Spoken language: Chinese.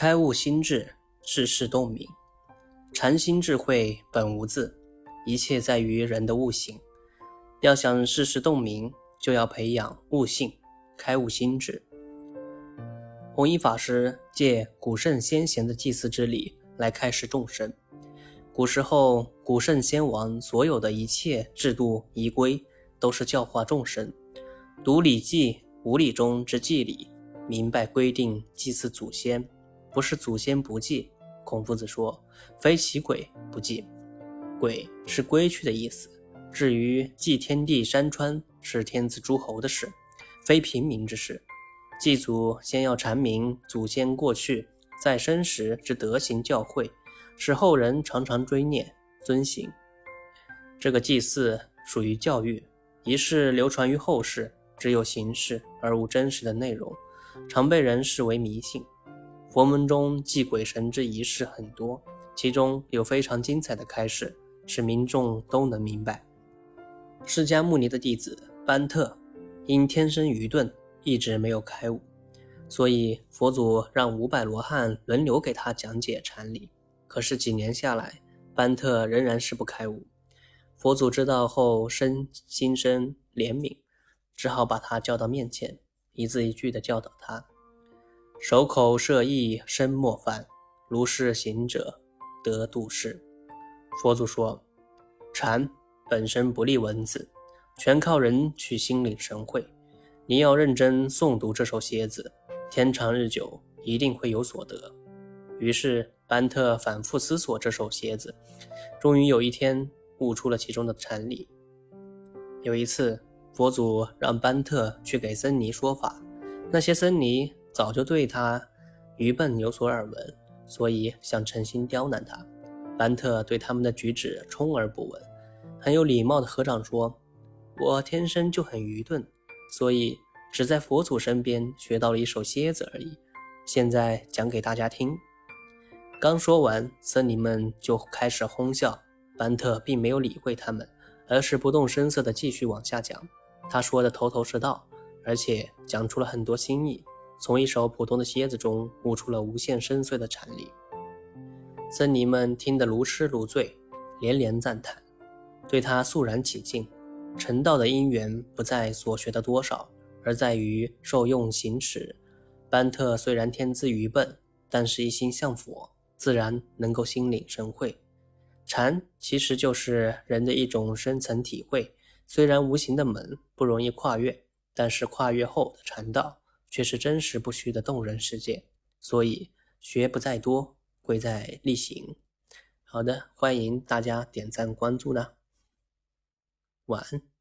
开悟心智，世事洞明。禅心智慧本无字，一切在于人的悟性。要想世事洞明，就要培养悟性，开悟心智。弘一法师借古圣先贤的祭祀之礼来开示众生。古时候，古圣先王所有的一切制度仪规，都是教化众生。读《礼记》五礼中之祭礼，明白规定祭祀祖先。不是祖先不祭，孔夫子说：“非其鬼不祭。”鬼是归去的意思。至于祭天地山川，是天子诸侯的事，非平民之事。祭祖先要阐明祖先过去在生时之德行教诲，使后人常常追念遵行。这个祭祀属于教育，仪式流传于后世，只有形式而无真实的内容，常被人视为迷信。佛门中祭鬼神之仪式很多，其中有非常精彩的开示，使民众都能明白。释迦牟尼的弟子班特，因天生愚钝，一直没有开悟，所以佛祖让五百罗汉轮流给他讲解禅理。可是几年下来，班特仍然是不开悟。佛祖知道后，生心生怜悯，只好把他叫到面前，一字一句地教导他。守口摄意，身莫犯；如是行者，得度世。佛祖说：“禅本身不立文字，全靠人去心领神会。你要认真诵读这首楔子，天长日久，一定会有所得。”于是班特反复思索这首楔子，终于有一天悟出了其中的禅理。有一次，佛祖让班特去给僧尼说法，那些僧尼。早就对他愚笨有所耳闻，所以想诚心刁难他。班特对他们的举止充耳不闻，很有礼貌的合掌说：“我天生就很愚钝，所以只在佛祖身边学到了一首蝎子而已。现在讲给大家听。”刚说完，僧尼们就开始哄笑。班特并没有理会他们，而是不动声色地继续往下讲。他说的头头是道，而且讲出了很多新意。从一首普通的蝎子中悟出了无限深邃的禅理，僧尼们听得如痴如醉，连连赞叹，对他肃然起敬。成道的因缘不在所学的多少，而在于受用行持。班特虽然天资愚笨，但是一心向佛，自然能够心领神会。禅其实就是人的一种深层体会，虽然无形的门不容易跨越，但是跨越后的禅道。却是真实不虚的动人世界，所以学不在多，贵在力行。好的，欢迎大家点赞关注呢。晚安。